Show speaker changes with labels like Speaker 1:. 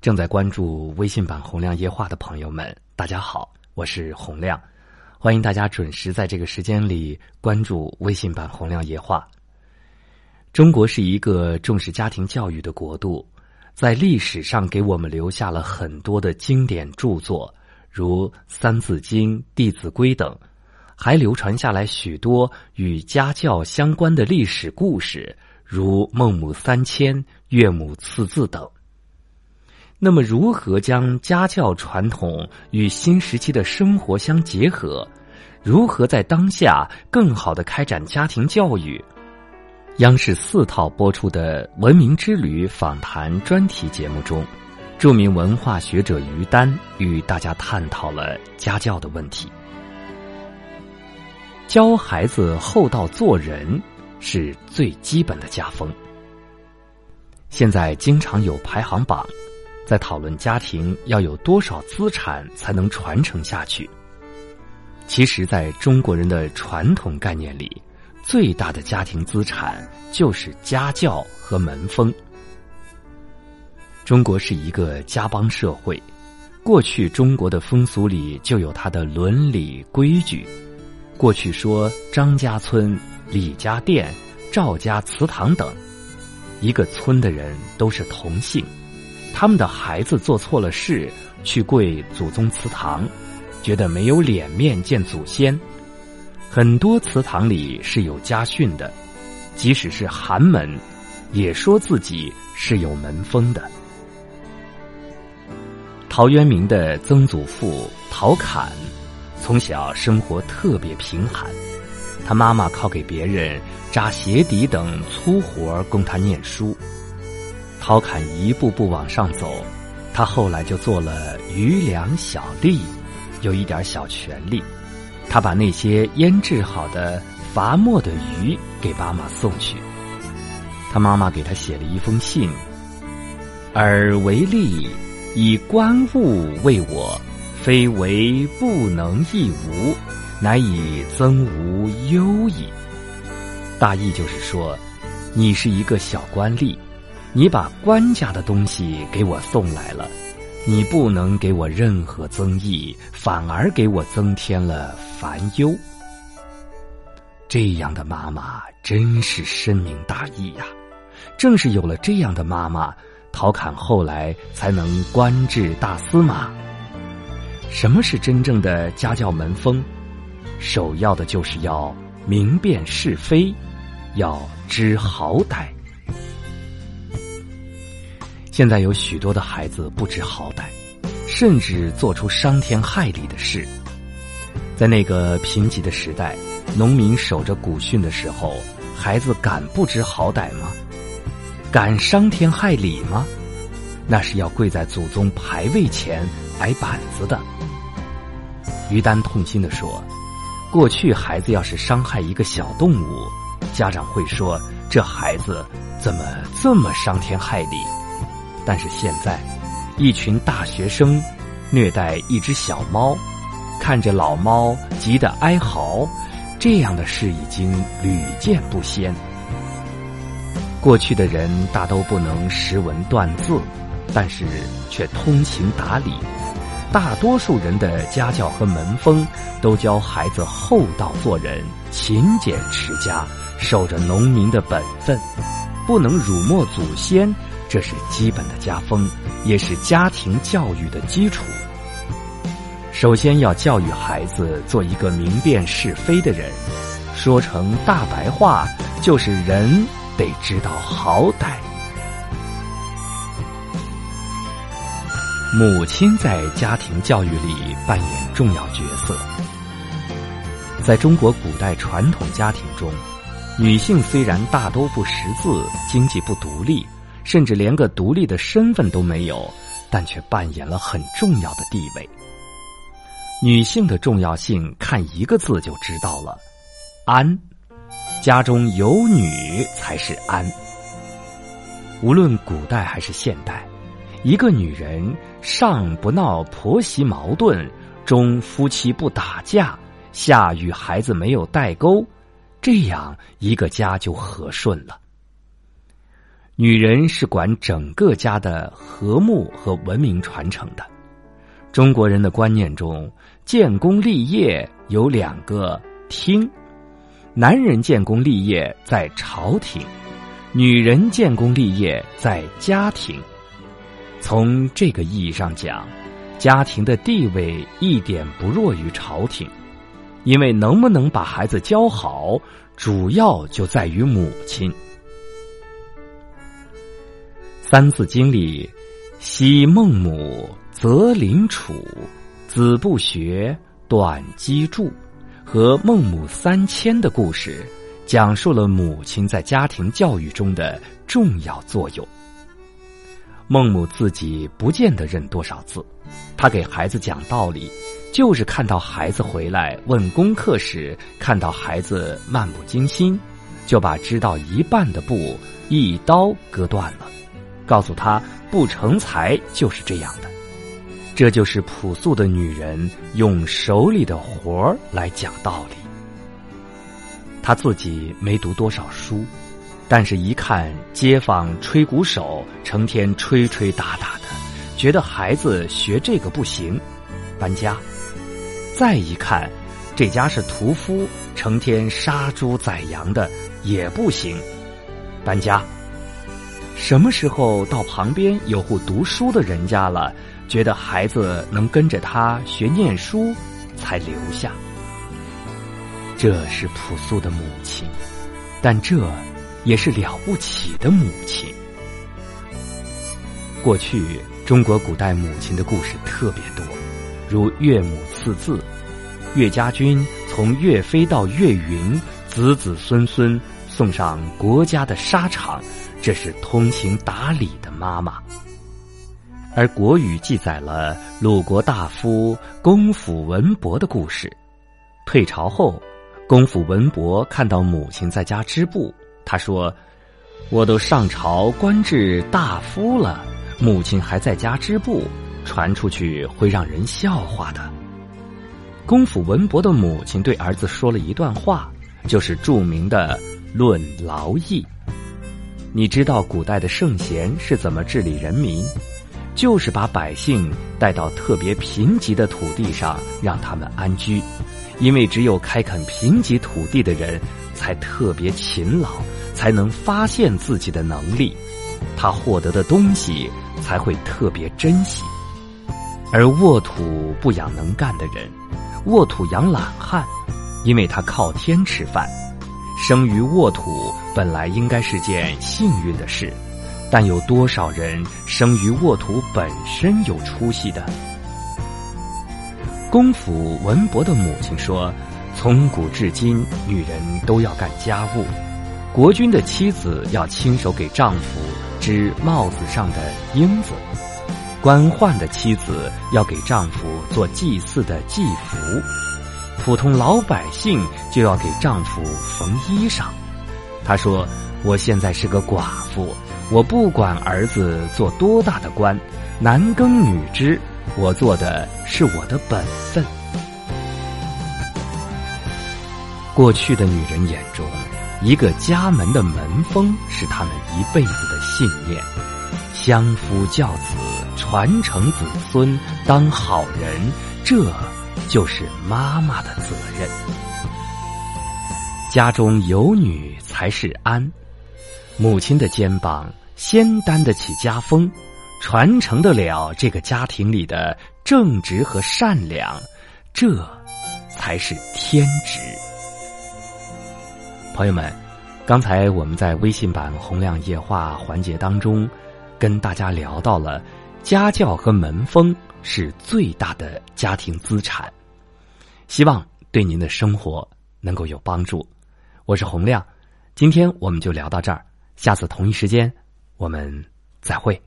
Speaker 1: 正在关注微信版《洪亮夜话》的朋友们，大家好，我是洪亮，欢迎大家准时在这个时间里关注微信版《洪亮夜话》。中国是一个重视家庭教育的国度，在历史上给我们留下了很多的经典著作，如《三字经》《弟子规》等，还流传下来许多与家教相关的历史故事，如孟母三迁、岳母刺字等。那么，如何将家教传统与新时期的生活相结合？如何在当下更好的开展家庭教育？央视四套播出的《文明之旅》访谈专题节目中，著名文化学者于丹与大家探讨了家教的问题。教孩子厚道做人是最基本的家风。现在经常有排行榜。在讨论家庭要有多少资产才能传承下去。其实，在中国人的传统概念里，最大的家庭资产就是家教和门风。中国是一个家邦社会，过去中国的风俗里就有它的伦理规矩。过去说张家村、李家店、赵家祠堂等，一个村的人都是同姓。他们的孩子做错了事，去跪祖宗祠堂，觉得没有脸面见祖先。很多祠堂里是有家训的，即使是寒门，也说自己是有门风的。陶渊明的曾祖父陶侃，从小生活特别贫寒，他妈妈靠给别人扎鞋底等粗活供他念书。陶侃一步步往上走，他后来就做了余粮小吏，有一点小权利。他把那些腌制好的伐没的鱼给妈妈送去。他妈妈给他写了一封信：“尔为吏，以官物为我，非为不能益无，乃以增无忧矣。”大意就是说，你是一个小官吏。你把官家的东西给我送来了，你不能给我任何增益，反而给我增添了烦忧。这样的妈妈真是深明大义呀！正是有了这样的妈妈，陶侃后来才能官至大司马。什么是真正的家教门风？首要的就是要明辨是非，要知好歹。现在有许多的孩子不知好歹，甚至做出伤天害理的事。在那个贫瘠的时代，农民守着古训的时候，孩子敢不知好歹吗？敢伤天害理吗？那是要跪在祖宗牌位前挨板子的。于丹痛心的说：“过去孩子要是伤害一个小动物，家长会说这孩子怎么这么伤天害理。”但是现在，一群大学生虐待一只小猫，看着老猫急得哀嚎，这样的事已经屡见不鲜。过去的人大都不能识文断字，但是却通情达理。大多数人的家教和门风都教孩子厚道做人、勤俭持家、守着农民的本分，不能辱没祖先。这是基本的家风，也是家庭教育的基础。首先要教育孩子做一个明辨是非的人，说成大白话就是人得知道好歹。母亲在家庭教育里扮演重要角色。在中国古代传统家庭中，女性虽然大都不识字，经济不独立。甚至连个独立的身份都没有，但却扮演了很重要的地位。女性的重要性，看一个字就知道了：安。家中有女才是安。无论古代还是现代，一个女人上不闹婆媳矛盾，中夫妻不打架，下与孩子没有代沟，这样一个家就和顺了。女人是管整个家的和睦和文明传承的。中国人的观念中，建功立业有两个听：男人建功立业在朝廷，女人建功立业在家庭。从这个意义上讲，家庭的地位一点不弱于朝廷，因为能不能把孩子教好，主要就在于母亲。《三字经》里，昔孟母择邻处，子不学，短机杼，和孟母三迁的故事，讲述了母亲在家庭教育中的重要作用。孟母自己不见得认多少字，她给孩子讲道理，就是看到孩子回来问功课时，看到孩子漫不经心，就把知道一半的布一刀割断了，告诉他不成才就是这样的。这就是朴素的女人用手里的活儿来讲道理。她自己没读多少书。但是，一看街坊吹鼓手成天吹吹打打的，觉得孩子学这个不行，搬家；再一看，这家是屠夫，成天杀猪宰羊的也不行，搬家。什么时候到旁边有户读书的人家了，觉得孩子能跟着他学念书，才留下。这是朴素的母亲，但这。也是了不起的母亲。过去中国古代母亲的故事特别多，如岳母刺字，岳家军从岳飞到岳云，子子孙孙送上国家的沙场，这是通情达理的妈妈。而《国语》记载了鲁国大夫公府文伯的故事。退朝后，公府文伯看到母亲在家织布。他说：“我都上朝官至大夫了，母亲还在家织布，传出去会让人笑话的。”公府文伯的母亲对儿子说了一段话，就是著名的《论劳役》。你知道古代的圣贤是怎么治理人民？就是把百姓带到特别贫瘠的土地上，让他们安居，因为只有开垦贫瘠土地的人，才特别勤劳。才能发现自己的能力，他获得的东西才会特别珍惜。而沃土不养能干的人，沃土养懒汉，因为他靠天吃饭。生于沃土本来应该是件幸运的事，但有多少人生于沃土本身有出息的？公府文博的母亲说：“从古至今，女人都要干家务。”国君的妻子要亲手给丈夫织帽子上的缨子，官宦的妻子要给丈夫做祭祀的祭服，普通老百姓就要给丈夫缝衣裳。他说：“我现在是个寡妇，我不管儿子做多大的官，男耕女织，我做的是我的本分。”过去的女人眼中。一个家门的门风是他们一辈子的信念，相夫教子，传承子孙，当好人，这就是妈妈的责任。家中有女才是安，母亲的肩膀先担得起家风，传承得了这个家庭里的正直和善良，这才是天职。朋友们，刚才我们在微信版“洪亮夜话”环节当中，跟大家聊到了家教和门风是最大的家庭资产，希望对您的生活能够有帮助。我是洪亮，今天我们就聊到这儿，下次同一时间我们再会。